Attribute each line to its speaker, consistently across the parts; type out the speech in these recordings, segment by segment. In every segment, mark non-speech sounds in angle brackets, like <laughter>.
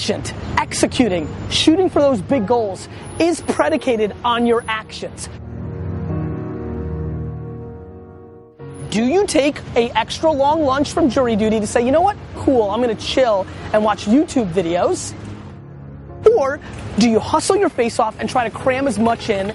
Speaker 1: efficient, executing, shooting for those big goals is predicated on your actions. Do you take a extra long lunch from jury duty to say, you know what? Cool, I'm gonna chill and watch YouTube videos? Or do you hustle your face off and try to cram as much in?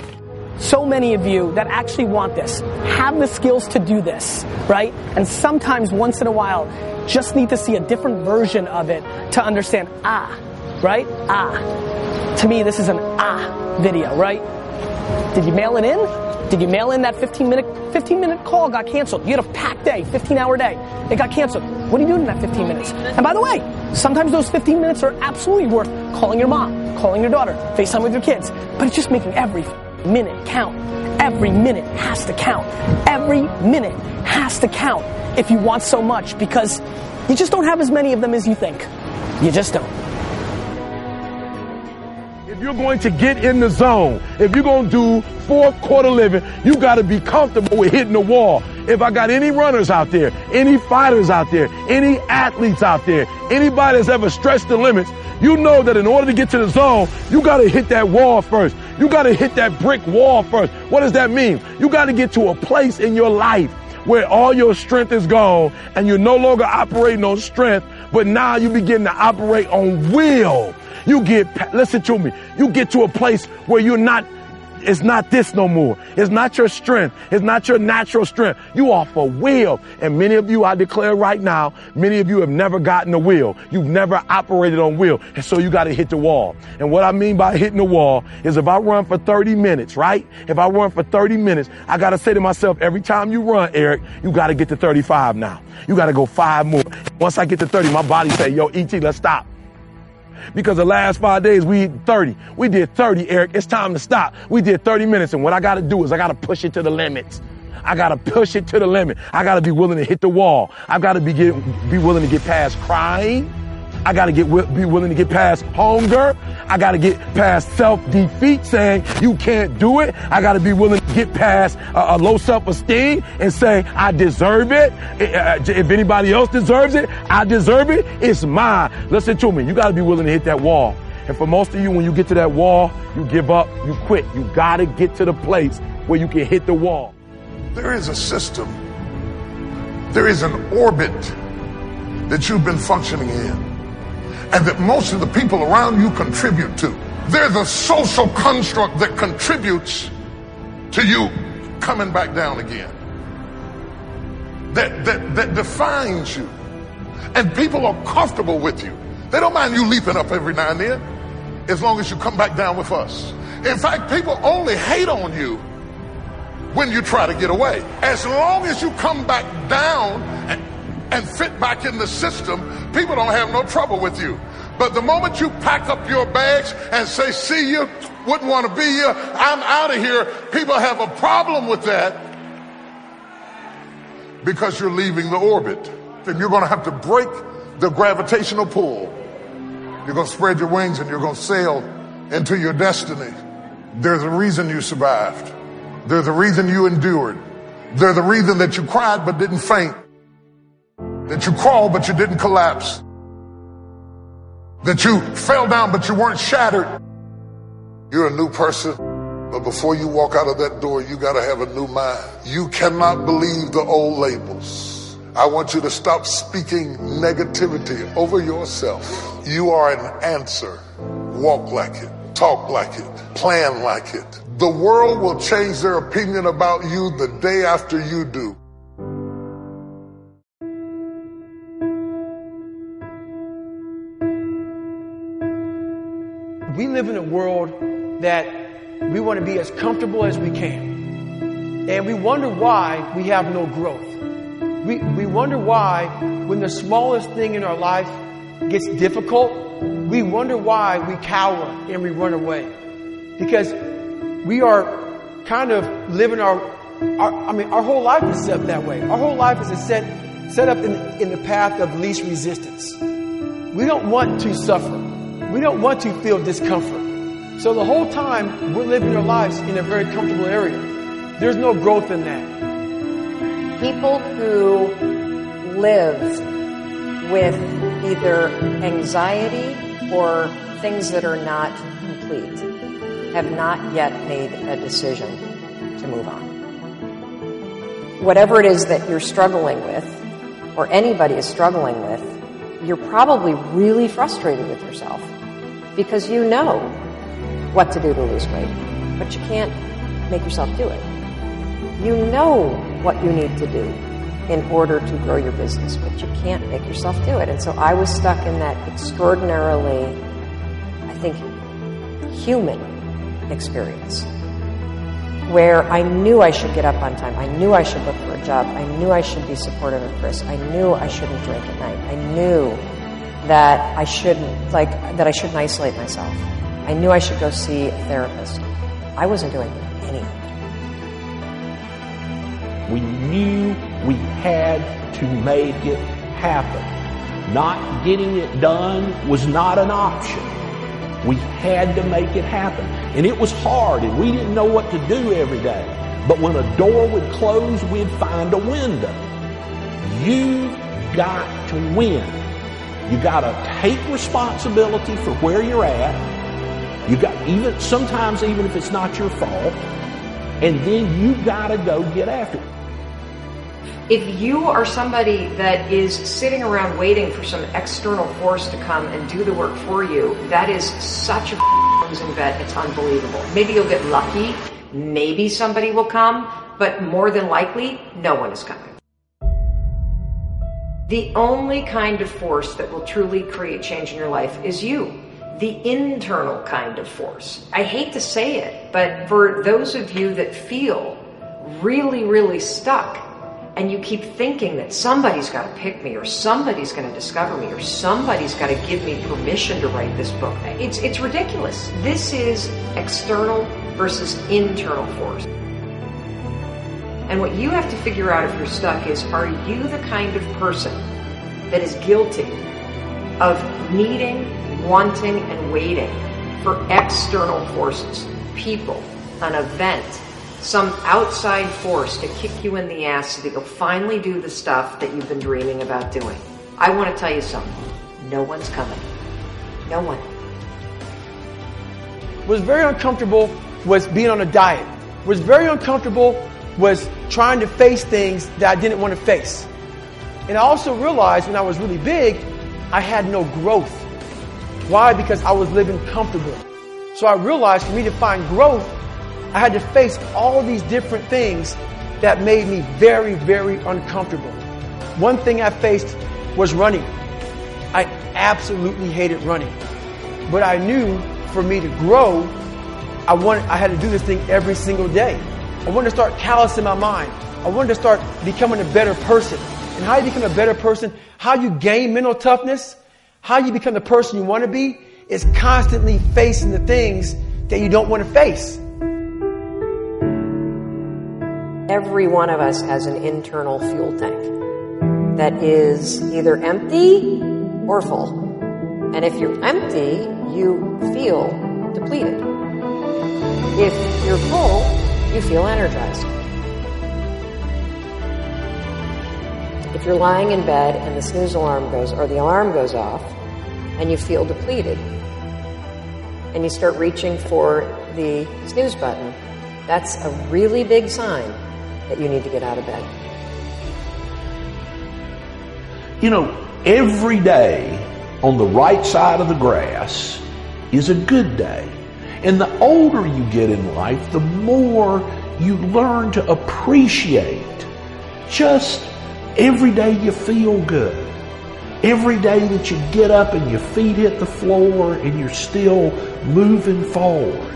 Speaker 1: So many of you that actually want this have the skills to do this, right? And sometimes once in a while, just need to see a different version of it to understand, ah, right? Ah. To me, this is an ah video, right? Did you mail it in? Did you mail in that 15 minute 15 minute call got canceled? You had a packed day, 15 hour day. It got canceled. What are you doing in that 15 minutes? And by the way, sometimes those 15 minutes are absolutely worth calling your mom, calling your daughter, FaceTime with your kids. But it's just making every minute count. Every minute has to count. Every minute has to count if you want so much because you just don't have as many of them as you think. You just don't.
Speaker 2: If you're going to get in the zone, if you're going to do fourth quarter living, you got to be comfortable with hitting the wall. If I got any runners out there, any fighters out there, any athletes out there, anybody that's ever stretched the limits, you know that in order to get to the zone, you got to hit that wall first. You got to hit that brick wall first. What does that mean? You got to get to a place in your life where all your strength is gone and you're no longer operating on strength, but now you begin to operate on will. You get, listen to me, you get to a place where you're not it's not this no more. It's not your strength. It's not your natural strength. You are for will. And many of you, I declare right now, many of you have never gotten a will. You've never operated on will. And so you got to hit the wall. And what I mean by hitting the wall is if I run for 30 minutes, right? If I run for 30 minutes, I got to say to myself, every time you run, Eric, you got to get to 35 now. You got to go five more. Once I get to 30, my body say, yo, ET, let's stop because the last five days we 30. We did 30, Eric. It's time to stop. We did 30 minutes. And what I got to do is I got to push it to the limits. I got to push it to the limit. I got to be willing to hit the wall. I've got to be, get, be willing to get past crying. I got to get be willing to get past hunger. I got to get past self-defeat, saying you can't do it. I got to be willing to get past a, low self-esteem and say I deserve it. If anybody else deserves it, I deserve it. It's mine. Listen to me. You got to be willing to hit that wall. And for most of you, when you get to that wall, you give up, you quit. You got to get to the place where you can hit the wall.
Speaker 3: There is a system. There is an orbit that you've been functioning in and that most of the people around you contribute to. They're the social construct that contributes to you coming back down again. That, that, that defines you. And people are comfortable with you. They don't mind you leaping up every now and then as long as you come back down with us. In fact, people only hate on you when you try to get away. As long as you come back down and, and fit back in the system, people don't have no trouble with you. But the moment you pack up your bags and say, see you, wouldn't want to be here, I'm out of here, people have a problem with that because you're leaving the orbit. And you're going to have to break the gravitational pull. You're going to spread your wings and you're going to sail into your destiny. There's a reason you survived. There's a reason you endured. There's a reason that you cried but didn't faint. That you crawled but you didn't collapse. That you fell down but you weren't shattered. You're a new person. But before you walk out of that door, you got to have a new mind. You cannot believe the old labels. I want you to stop speaking negativity over yourself. You are an answer. Walk like it, talk like it, plan like it. The world will change their opinion about you the day after you do.
Speaker 4: That we want to be as comfortable as we can. And we wonder why we have no growth. We, we wonder why when the smallest thing in our life gets difficult, we wonder why we cower and we run away. Because we are kind of living our, our I mean, our whole life is set that way. Our whole life is set, set up in, in the path of least resistance. We don't want to suffer. We don't want to feel discomfort. So the whole time we're living our lives in a very comfortable area. There's no growth in that.
Speaker 5: People who live with either anxiety or things that are not complete have not yet made a decision to move on. Whatever it is that you're struggling with, or anybody is struggling with, you're probably really frustrated with yourself because you know what to do to lose weight, but you can't make yourself do it. You know what you need to do in order to grow your business, but you can't make yourself do it. And so I was stuck in that extraordinarily, I think, human experience where I knew I should get up on time. I knew I should look for a job. I knew I should be supportive of Chris. I knew I shouldn't drink at night. I knew that I shouldn't, like, that I shouldn't isolate myself. I knew I should go see a therapist. I wasn't doing
Speaker 6: anything. We knew we had to make it happen. Not getting it done was not an option. We had to make it happen. And it was hard and we didn't know what to do every day. But when a door would close, we'd find a window. You got to win. You got to take responsibility for where you're at. You got even sometimes even if it's not your fault, and then you got to go get after it.
Speaker 5: If you are somebody that is sitting around waiting for some external force to come and do the work for you, that is such a losing bet. It's unbelievable. Maybe you'll get lucky. Maybe somebody will come, but more than likely, no one is coming. The only kind of force that will truly create change in your life is you. The internal kind of force. I hate to say it, but for those of you that feel really, really stuck, and you keep thinking that somebody's got to pick me or somebody's going to discover me or somebody's got to give me permission to write this book. It's, it's ridiculous. This is external versus internal force. And what you have to figure out if you're stuck is are you the kind of person that is guilty of needing, wanting, and waiting for external forces, people, an event, some outside force to kick you in the ass so that you'll finally do the stuff that you've been dreaming about doing. I want to tell you something. No one's coming. No one.
Speaker 4: Was very uncomfortable was being on a diet. Was very uncomfortable was trying to face things that I didn't want to face. And I also realized when I was really big, I had no growth. Why? Because I was living comfortable. So I realized for me to find growth, I had to face all these different things that made me very, very uncomfortable. One thing I faced was running. I absolutely hated running. But I knew for me to grow, I wanted, I had to do this thing every single day. I wanted to start callousing my mind. I wanted to start becoming a better person. And how you become a better person, how you gain mental toughness, how you become the person you want to be, is constantly facing the things that you don't want to face.
Speaker 5: Every one of us has an internal fuel tank that is either empty or full. And if you're empty, you feel depleted. If you're full, you feel energized. If you're lying in bed and the snooze alarm goes, or the alarm goes off, and you feel depleted, and you start reaching for the snooze button, that's a really big sign that you need to get out of bed.
Speaker 6: You know, every day on the right side of the grass is a good day. And the older you get in life, the more you learn to appreciate just every day you feel good. Every day that you get up and your feet hit the floor and you're still moving forward.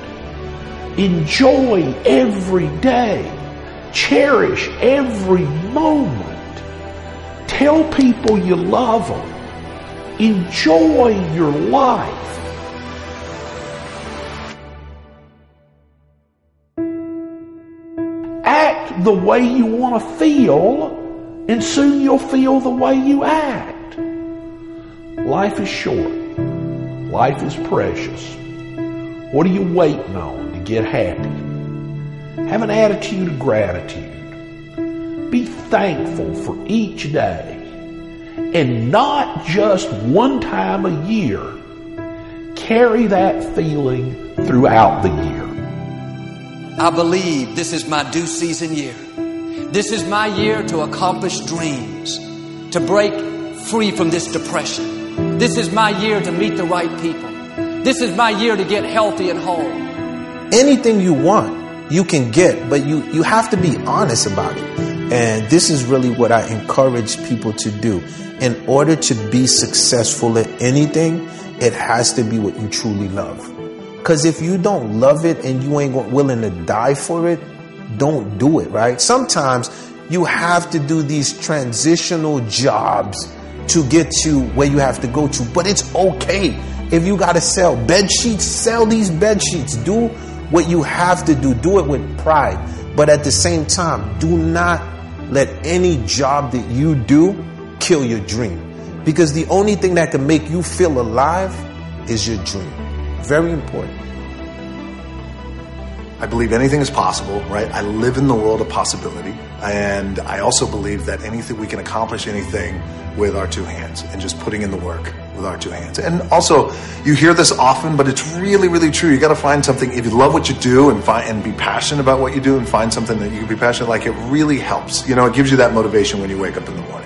Speaker 6: Enjoy every day. Cherish every moment. Tell people you love them. Enjoy your life. Act the way you want to feel, and soon you'll feel the way you act. Life is short. Life is precious. What are you waiting on to get happy? Have an attitude of gratitude. Be thankful for each day. And not just one time a year. carry that feeling throughout the year.
Speaker 7: I believe this is my due season year. This is my year to accomplish dreams, to break free from this depression. This is my year to meet the right people. This is my year to get healthy and whole.
Speaker 8: Anything you want, you can get, but you, you have to be honest about it. And this is really what I encourage people to do. In order to be successful at anything, it has to be what you truly love. Because if you don't love it and you ain't willing to die for it, don't do it, right? Sometimes you have to do these transitional jobs to get to where you have to go to, but it's okay. If you got to sell bed sheets, sell these bed sheets. Do what you have to do. Do it with pride. But at the same time, do not let any job that you do kill your dream. Because the only thing that can make you feel alive is your dream. Very important.
Speaker 9: I believe anything is possible, right? I live in the world of possibility. And I also believe that anything, we can accomplish anything with our two hands and just putting in the work with our two hands. And also, you hear this often, but it's really, really true. You got to find something. If you love what you do and find and be passionate about what you do, and find something that you can be passionate like, it really helps. You know, it gives you that motivation when you wake up in the morning.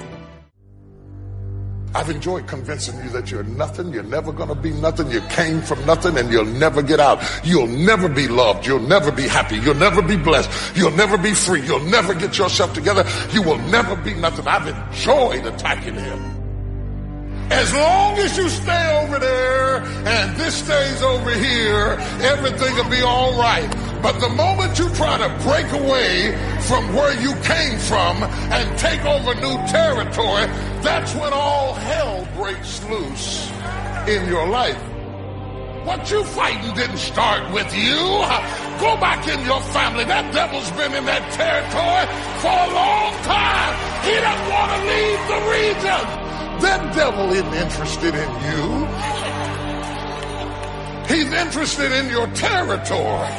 Speaker 3: I've enjoyed convincing you that you're nothing, you're never gonna be nothing, you came from nothing, and you'll never get out. You'll never be loved, you'll never be happy, you'll never be blessed, you'll never be free, you'll never get yourself together, you will never be nothing. I've enjoyed attacking him. As long as you stay over there and this stays over here, everything will be all right. But the moment you try to break away from where you came from and take over new territory, that's when all hell breaks loose in your life. What you fighting didn't start with you. Go back in your family. That devil's been in that territory for a long time. He doesn't want to leave the region. That devil isn't interested in you. He's interested in your territory.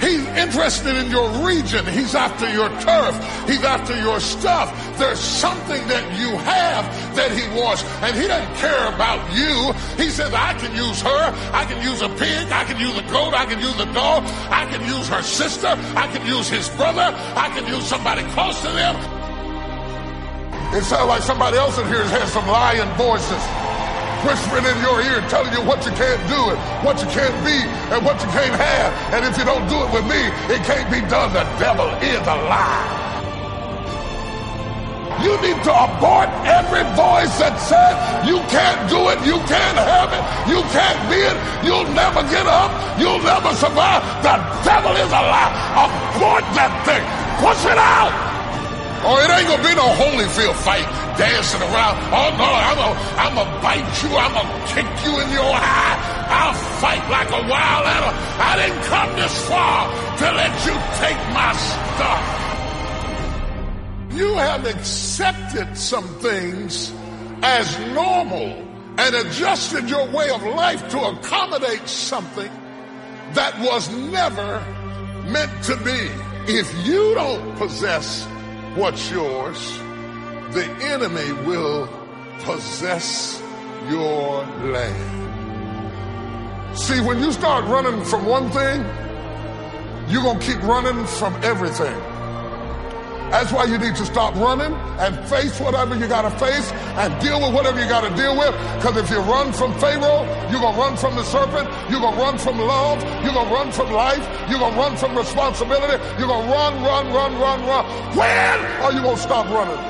Speaker 3: He's interested in your region. He's after your turf. He's after your stuff. There's something that you have that he wants, and he doesn't care about you. He says, I can use her. I can use a pig. I can use a goat. I can use a dog. I can use her sister. I can use his brother. I can use somebody close to them. It sounds like somebody else in here has some lying voices whispering in your ear, telling you what you can't do and what you can't be and what you can't have. And if you don't do it with me, it can't be done. The devil is a lie. You need to abort every voice that says you can't do it, you can't have it, you can't be it, you'll never get up, you'll never survive. The devil is a lie. Abort that thing. Push it out. Oh, it ain't gonna be no Holyfield fight dancing around. Oh no, I'm gonna I'm gonna bite you, I'm gonna kick you in your eye. I'll fight like a wild animal. I didn't come this far to let you take my stuff. You have accepted some things as normal and adjusted your way of life to accommodate something that was never meant to be. If you don't possess what's yours, the enemy will possess your land. See, when you start running from one thing, you're going to keep running from everything. That's why you need to stop running and face whatever you got to face and deal with whatever you got to deal with. Because if you run from Pharaoh, you're going to run from the serpent. You're going to run from love. You're going to run from life. You're going to run from responsibility. You're going to run, run, run, run, run. When are you going to stop running?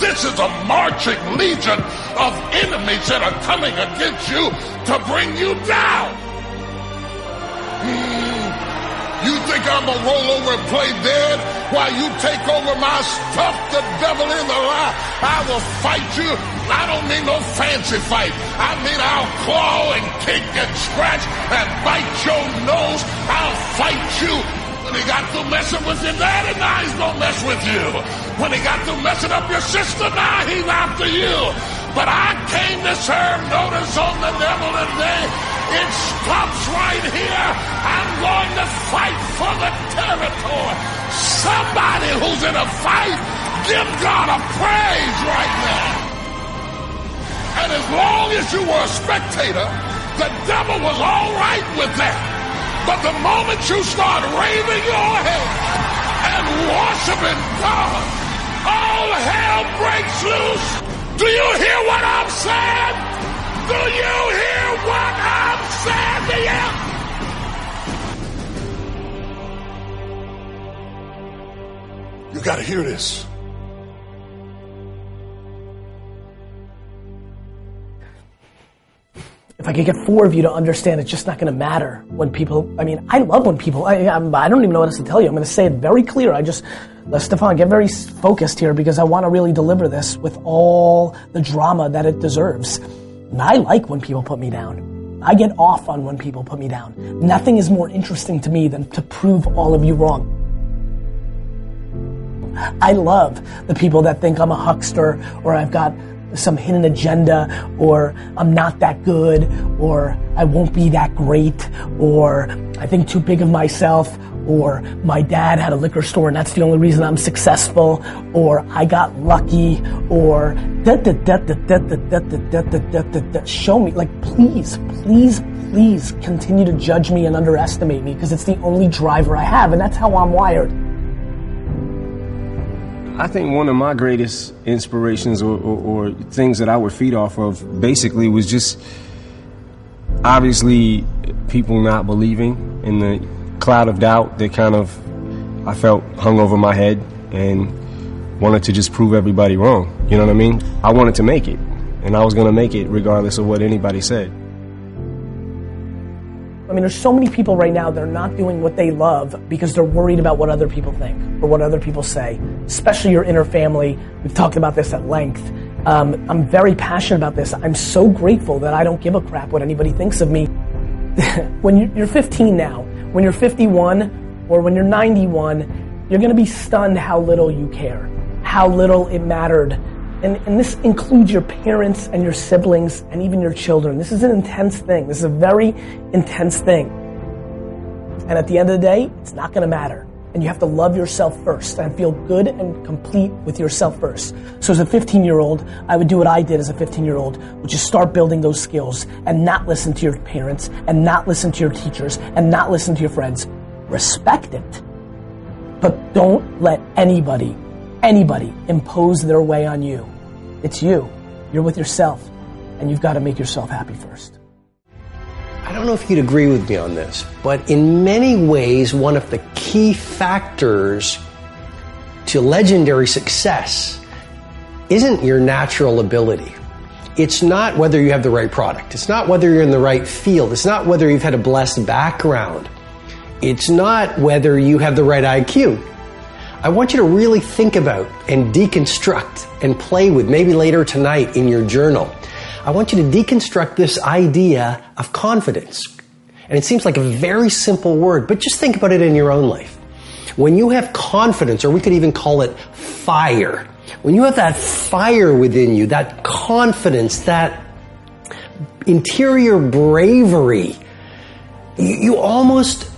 Speaker 3: This is a marching legion of enemies that are coming against you to bring you down. Think I'm gonna roll over and play dead while you take over my stuff? The devil is a lie. I will fight you. I don't mean no fancy fight. I mean I'll claw and kick and scratch and bite your nose. I'll fight you. When he got through messing with your daddy, now he's gonna mess with you. When he got through messing up your sister, now he's after you. But I came to serve notice on the devil today. It stops right here. I'm going to fight for the territory. Somebody who's in a fight, give God a praise right now. And as long as you were a spectator, the devil was all right with that. But the moment you start raising your head and worshiping God, all hell breaks loose. Got to hear this.
Speaker 1: if I could get four of you to understand, it's just not going to matter when people. I mean, I love when people. I, I'm, I don't even know what else to tell you. I'm going to say it very clear. I just, let Stefan get very focused here because I want to really deliver this with all the drama that it deserves. And I like when people put me down. I get off on when people put me down. Nothing is more interesting to me than to prove all of you wrong. I love the people that think I'm a huckster or I've got some hidden agenda or I'm not that good or I won't be that great or I think too big of myself or my dad had a liquor store and that's the only reason I'm successful or I got lucky or show me like please please please continue to judge me and underestimate me because it's the only driver I have and that's how I'm wired.
Speaker 10: I think one of my greatest inspirations or, or, or, things that I would feed off of basically was just obviously people not believing in the cloud of doubt that kind of I felt hung over my head and wanted to just prove everybody wrong. You know what I mean? I wanted to make it, and I was going to make it regardless of what anybody said.
Speaker 1: I mean, there's so many people right now that are not doing what they love because they're worried about what other people think or what other people say, especially your inner family. We've talked about this at length. Um, I'm very passionate about this. I'm so grateful that I don't give a crap what anybody thinks of me. <laughs> when you're 15 now, when you're 51, or when you're 91, you're going to be stunned how little you care, how little it mattered and, and this includes your parents and your siblings and even your children. This is an intense thing. This is a very intense thing. And at the end of the day, it's not going to matter. And you have to love yourself first and feel good and complete with yourself first. So as a 15 year old, I would do what I did as a 15 year old, which is start building those skills and not listen to your parents and not listen to your teachers and not listen to your friends. Respect it. But don't let anybody anybody impose their way on you. It's you. You're with yourself, and you've got to make yourself happy first.
Speaker 11: I don't know if you'd agree with me on this, but in many ways, one of the key factors to legendary success isn't your natural ability. It's not whether you have the right product. It's not whether you're in the right field. It's not whether you've had a blessed background. It's not whether you have the right IQ. I want you to really think about and deconstruct and play with, maybe later tonight in your journal. I want you to deconstruct this idea of confidence. And it seems like a very simple word, but just think about it in your own life. When you have confidence, or we could even call it fire, when you have that fire within you, that confidence, that interior bravery, you, almost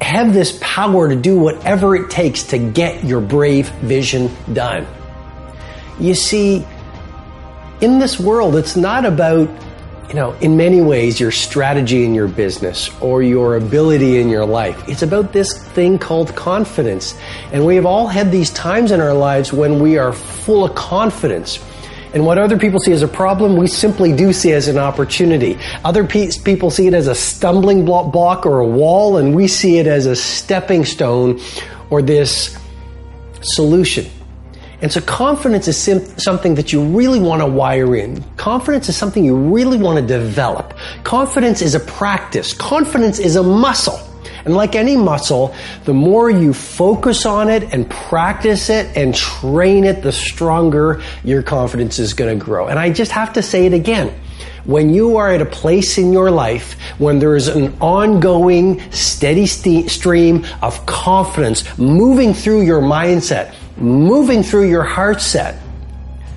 Speaker 11: have this power to do whatever it takes to get your brave vision done. You see, in this world, it's not about, you know, in many ways, your strategy in your business or your ability in your life. It's about this thing called confidence. And we have all had these times in our lives when we are full of confidence and what other people see as a problem, we simply do see as an opportunity. Other pe- people see it as a stumbling block or a wall, and we see it as a stepping stone or this solution. And so confidence is sim- something that you really want to wire in. Confidence is something you really want to develop. Confidence is a practice. Confidence is a muscle. And like any muscle, the more you focus on it and practice it and train it, the stronger your confidence is going to grow. And I just have to say it again. When you are at a place in your life when there is an ongoing steady st- stream of confidence moving through your mindset, moving through your heart set,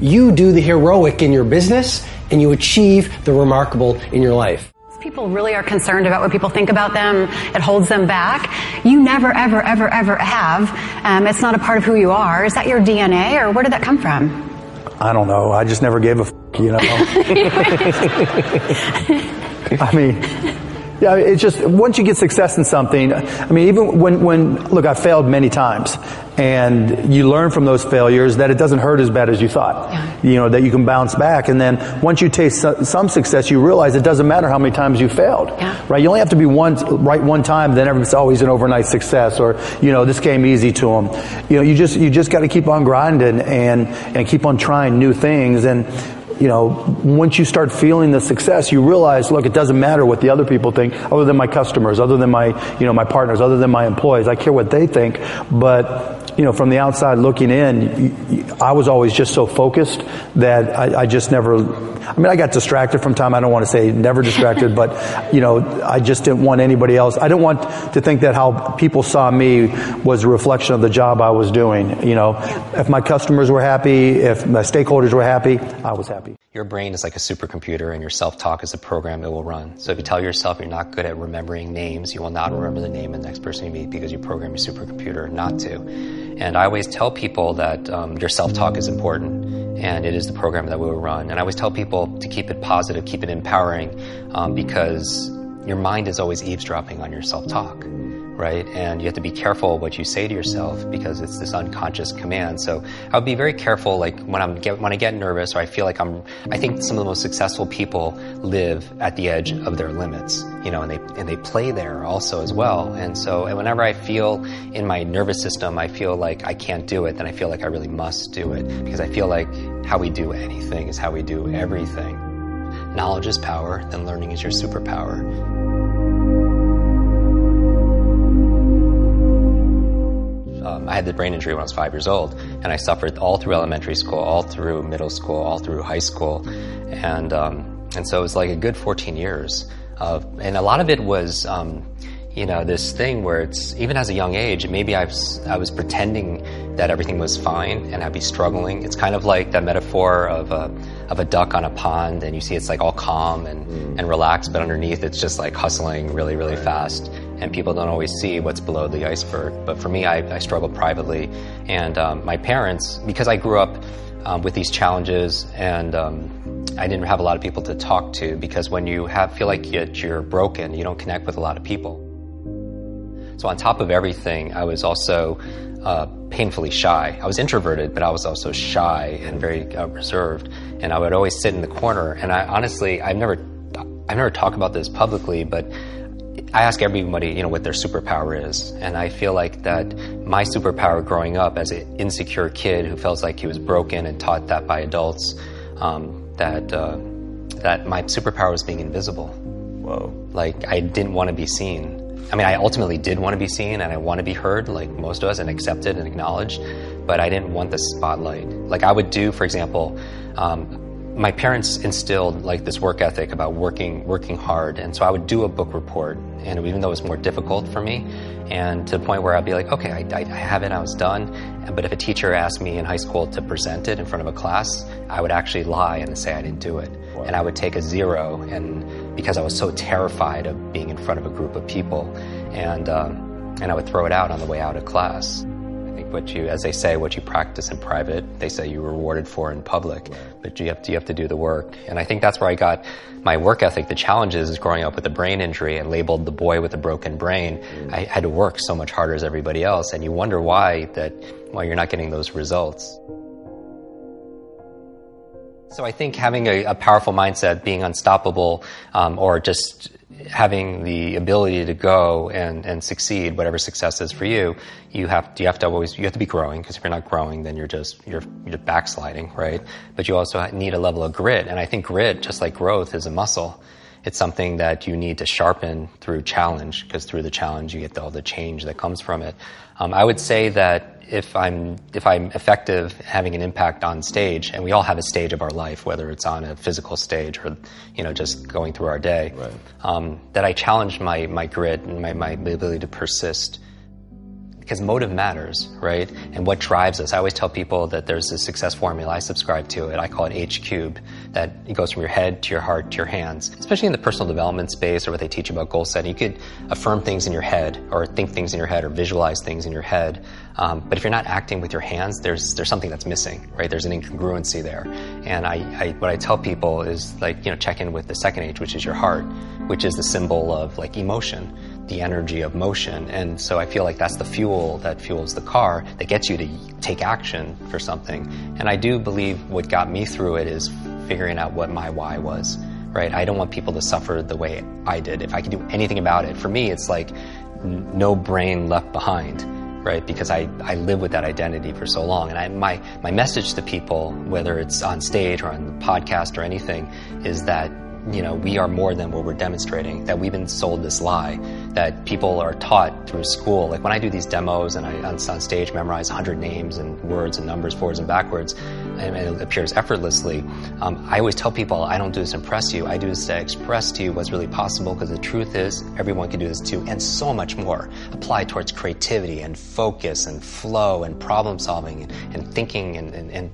Speaker 11: you do the heroic in your business and you achieve the remarkable in your life
Speaker 12: people really are concerned about what people think about them, it holds them back. You never, ever, ever, ever have. Um, it's not a part of who you are. Is that your DNA or where did that come from?
Speaker 13: I don't know. I just never gave a f- you know. <laughs> <laughs> I mean, yeah, it's just once you get success in something. I mean, even when when look, I failed many times, and you learn from those failures that it doesn't hurt as bad as you thought. Yeah. You know that you can bounce back, and then once you taste some success, you realize it doesn't matter how many times you failed. Yeah. Right? You only have to be one right one time. Then everybody's always an overnight success, or you know this came easy to them. You know, you just you just got to keep on grinding and and keep on trying new things and you know, once you start feeling the success, you realize, look, it doesn't matter what the other people think, other than my customers, other than my, you know, my partners, other than my employees. I care what they think, but, you know, from the outside looking in, I was always just so focused that I, I just never, I mean, I got distracted from time. I don't want to say never distracted, <laughs> but, you know, I just didn't want anybody else. I didn't want to think that how people saw me was a reflection of the job I was doing. You know, if my customers were happy, if my stakeholders were happy, I was happy.
Speaker 14: Your brain is like a supercomputer and your self-talk is a program it will run. So if you tell yourself you're not good at remembering names, you will not remember the name of the next person you meet because you program your supercomputer not to. And I always tell people that um, your self-talk is important and it is the program that we will run. And I always tell people to keep it positive, keep it empowering um, because your mind is always eavesdropping on your self-talk right? And you have to be careful what you say to yourself because it's this unconscious command. So I would be very careful, like when I'm get, when I get nervous or I feel like I'm. I think some of the most successful people live at the edge of their limits, you know, and they and they play there also as well. And so and whenever I feel in my nervous system, I feel like I can't do it, then I feel like I really must do it because I feel like how we do anything is how we do everything. Knowledge is power, then learning is your superpower. Um, I had the brain injury when I was five years old, and I suffered all through elementary school, all through middle school, all through high school, and um, and so it was like a good 14 years. Of, and a lot of it was, um, you know, this thing where it's even as a young age, maybe I was I was pretending that everything was fine and I'd be struggling. It's kind of like that metaphor of a of a duck on a pond, and you see it's like all calm and and relaxed, but underneath it's just like hustling really really fast and people don't always see what's below the iceberg. But for me, I, I struggled privately, and um, my parents, because I grew up um, with these challenges, and um, I didn't have a lot of people to talk to. Because when you have feel like you're broken, you don't connect with a lot of people. So on top of everything, I was also uh, painfully shy. I was introverted, but I was also shy and very uh, reserved. And I would always sit in the corner. And I honestly, I've never, I've never talked about this publicly, but I ask everybody, you know, what their superpower is, and I feel like that my superpower growing up as an insecure kid who felt like he was broken and taught that by adults, um, that uh, that my superpower was being invisible. Whoa! Like I didn't want to be seen. I mean, I ultimately did want to be seen, and I want to be heard, like most of us, and accepted and acknowledged. But I didn't want the spotlight. Like I would do, for example. Um, my parents instilled like this work ethic about working working hard. And so i would do a book report and even though it was more difficult for me and to the point where i'd be like okay i, I have it i was done. But if a teacher asked me in high school to present it in front of a class i would actually lie and say i didn't do it. And i would take a zero and because i was so terrified of being in front of a group of people and um, and i would throw it out on the way out of class what you, as they say, what you practice in private, they say you're rewarded for in public. But you have to, you have to do the work. And I think that's where I got my work ethic. The challenges is growing up with a brain injury and labeled the boy with a broken brain. I had to work so much harder as everybody else. And you wonder why that, why you're not getting those results. So I think having a, a powerful mindset, being unstoppable, um, or just having the ability to go and, and succeed, whatever success is for you, you have you have to always you have to be growing because if you're not growing, then you're just you're you're backsliding, right? But you also need a level of grit, and I think grit, just like growth, is a muscle. It's something that you need to sharpen through challenge because through the challenge you get all the change that comes from it. Um, I would say that if I'm if I'm effective having an impact on stage, and we all have a stage of our life, whether it's on a physical stage or you know just going through our day, right. um, that I challenge my my grit and my, my ability to persist. Because motive matters, right? And what drives us. I always tell people that there's a success formula. I subscribe to it. I call it H cube. That it goes from your head to your heart to your hands. Especially in the personal development space or what they teach about goal setting. You could affirm things in your head or think things in your head or visualize things in your head. Um, but if you're not acting with your hands, there's there's something that's missing, right? There's an incongruency there. And I, I what I tell people is like you know check in with the second H, which is your heart, which is the symbol of like emotion the energy of motion. And so I feel like that's the fuel that fuels the car that gets you to take action for something. And I do believe what got me through it is figuring out what my why was, right? I don't want people to suffer the way I did. If I can do anything about it, for me, it's like no brain left behind right? Because I, I live with that identity for so long. And I, my, my message to people, whether it's on stage or on the podcast or anything, is that you know, we are more than what we're demonstrating, that we've been sold this lie, that people are taught through school. Like when I do these demos and I on, stage memorize 100 names and words and numbers forwards and backwards, and, it appears effortlessly, um, I always tell people I don't do this to impress you. I do this to express to you what's really possible because the truth is everyone can do this too, and so much more. Applied towards creativity and focus and flow and problem solving and, and thinking and, and, and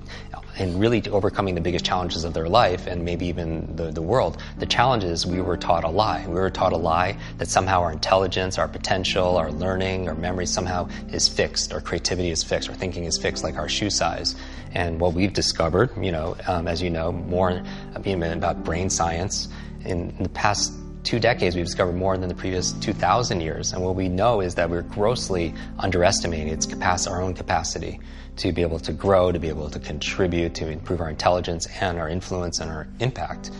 Speaker 14: and really overcoming the biggest challenges of their life and maybe even the, the world. The challenge is we were taught a lie. We were taught a lie that somehow our intelligence, our potential, our learning, our memory somehow is fixed, our creativity is fixed, our thinking is fixed like our shoe size. And what we've discovered, you know, um, as you know, more about brain science in the past two decades, we've discovered more than the previous 2,000 years. And what we know is that we're grossly underestimating its capacity, our own capacity to be able to grow, to be able to contribute, to improve our intelligence and our influence and our impact.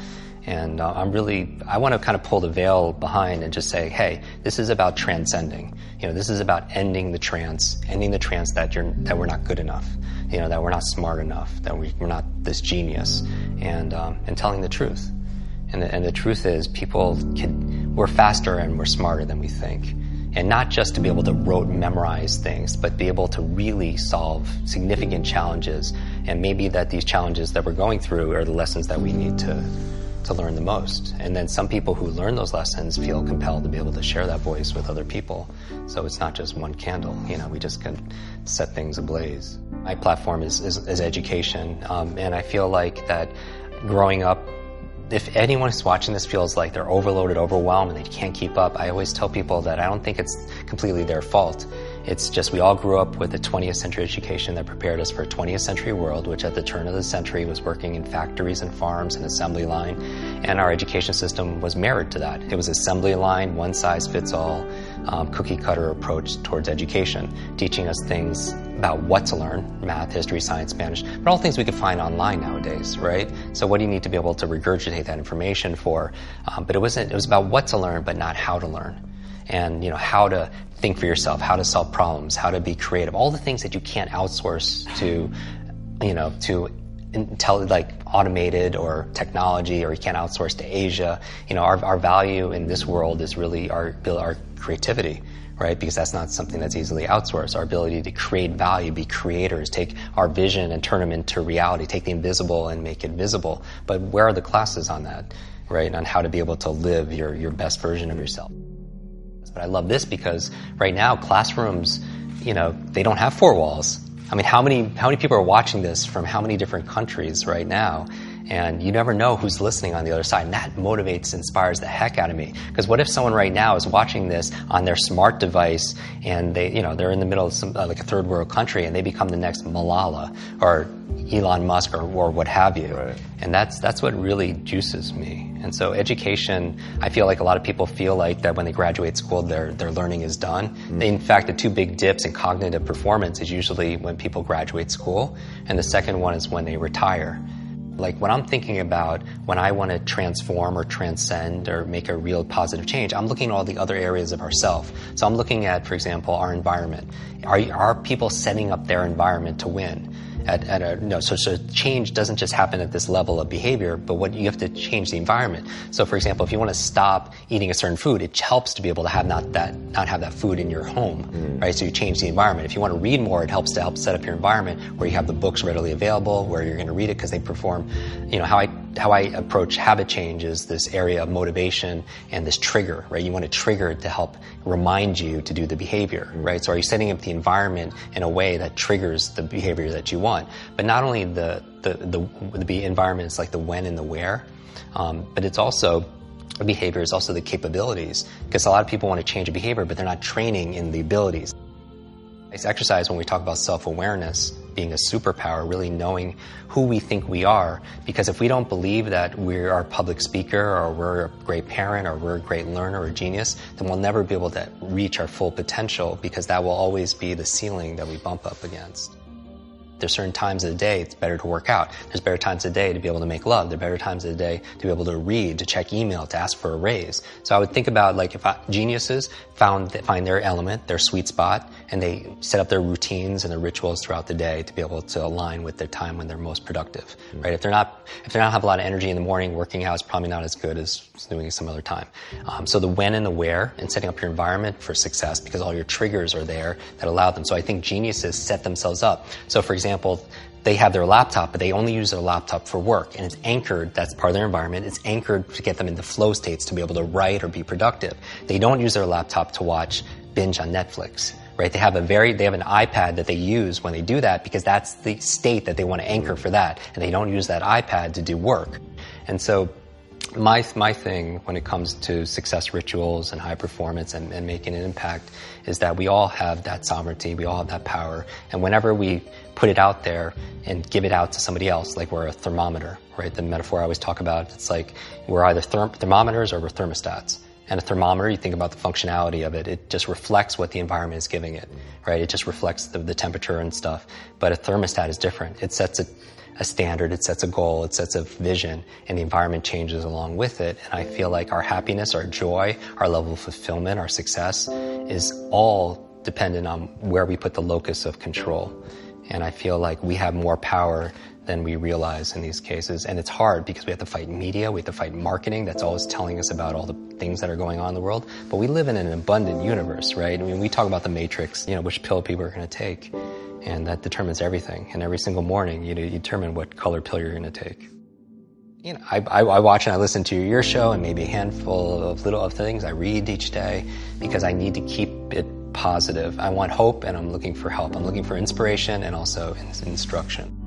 Speaker 14: And uh, I'm really, I want to kind of pull the veil behind and just say, hey, this is about transcending. You know, this is about ending the trance, ending the trance that you're, that we're not good enough, you know, that we're not smart enough, that we, are not this genius, and, um, and telling the truth. And the, and the truth is, people can, we're faster and we're smarter than we think and not just to be able to rote memorize things, but be able to really solve significant challenges. And maybe that these challenges that we're going through are the lessons that we need to to learn the most. And then some people who learn those lessons feel compelled to be able to share that voice with other people. So it's not just one candle. You know, we just can set things ablaze. My platform is is, is education, um, and I feel like that growing up if anyone who's watching this feels like they're overloaded, overwhelmed, and they can't keep up, I always tell people that I don't think it's completely their fault. It's just we all grew up with a 20th century education that prepared us for a 20th century world, which at the turn of the century was working in factories and farms and assembly line. And our education system was married to that. It was assembly line, one size fits all, um, cookie cutter approach towards education, teaching us things about what to learn math, history, science, Spanish, but all things we could find online nowadays, right? So, what do you need to be able to regurgitate that information for? Um, but it wasn't, it was about what to learn, but not how to learn and you know how to think for yourself, how to solve problems, how to be creative, all the things that you can't outsource to, you know, to tell like automated or technology or you can't outsource to Asia. You know, our, our value in this world is really our, our creativity, right? Because that's not something that's easily outsourced. Our ability to create value, be creators, take our vision and turn them into reality, take the invisible and make it visible. But where are the classes on that, right? On how to be able to live your, your best version of yourself. But I love this because right now classrooms, you know, they don't have four walls. I mean, how many how many people are watching this from how many different countries right now? And you never know who's listening on the other side. And that motivates, inspires the heck out of me. Because what if someone right now is watching this on their smart device and they, you know, they're in the middle of some, uh, like a third world country and they become the next Malala or Elon Musk or, or what have you. Right. And that's, that's what really juices me. And so education, I feel like a lot of people feel like that when they graduate school, their, their learning is done. Mm. In fact, the two big dips in cognitive performance is usually when people graduate school, and the second one is when they retire. Like when I'm thinking about when I want to transform or transcend or make a real positive change, I'm looking at all the other areas of ourself. So I'm looking at, for example, our environment. Are, are people setting up their environment to win? At, at a, no, so, so change doesn't just happen at this level of behavior, but what you have to change the environment. So for example, if you want to stop eating a certain food, it helps to be able to have not that, not have that food in your home, mm. right? So you change the environment. If you want to read more, it helps to help set up your environment where you have the books readily available, where you're going to read it because they perform, you know, how I how I approach habit change is this area of motivation and this trigger, right? You want to trigger to help remind you to do the behavior, right? So are you setting up the environment in a way that triggers the behavior that you want? But not only the the the, the environments like the when and the where, um, but it's also behavior is also the capabilities because a lot of people want to change a behavior, but they're not training in the abilities. It's exercise when we talk about self-awareness being a superpower, really knowing who we think we are. Because if we don't believe that we're a public speaker or we're a great parent or we're a great learner or genius, then we'll never be able to reach our full potential because that will always be the ceiling that we bump up against. There's certain times of the day it's better to work out. There's better times of the day to be able to make love. There are better times of the day to be able to read, to check email, to ask for a raise. So I would think about like if I, geniuses found find their element, their sweet spot, and they set up their routines and their rituals throughout the day to be able to align with their time when they're most productive. Right? If they're not if they don't have a lot of energy in the morning, working out is probably not as good as doing it some other time. Um, so the when and the where and setting up your environment for success because all your triggers are there that allow them. So I think geniuses set themselves up. So for example example, they have their laptop, but they only use their laptop for work, and it's anchored, that's part of their environment, it's anchored to get them into flow states to be able to write or be productive. They don't use their laptop to watch binge on Netflix, right? They have a very, they have an iPad that they use when they do that because that's the state that they want to anchor for that, and they don't use that iPad to do work. And so my my thing when it comes to success rituals and high performance and, and, making an impact is that we all have that sovereignty, we all have that power, and whenever we put it out there and give it out to somebody else, like we're a thermometer, right? The metaphor I always talk about, it's like we're either therm- thermometers or we're thermostats. And a thermometer, you think about the functionality of it, it just reflects what the environment is giving it, right? It just reflects the, the temperature and stuff. But a thermostat is different. It sets a a standard, it sets a goal, it sets a vision, and the environment changes along with it. And I feel like our happiness, our joy, our level of fulfillment, our success is all dependent on where we put the locus of control. And I feel like we have more power than we realize in these cases. And it's hard because we have to fight media, we have to fight marketing that's always telling us about all the things that are going on in the world. But we live in an abundant universe, right? I mean, we talk about the matrix, you know, which pill people are going to take and that determines everything. And every single morning, you, you determine what color pill you're going to take. You know, I, I, I, watch and I listen to your show and maybe a handful of little of things. I read each day because I need to keep it positive. I want hope and I'm looking for help. I'm looking for inspiration and also instruction.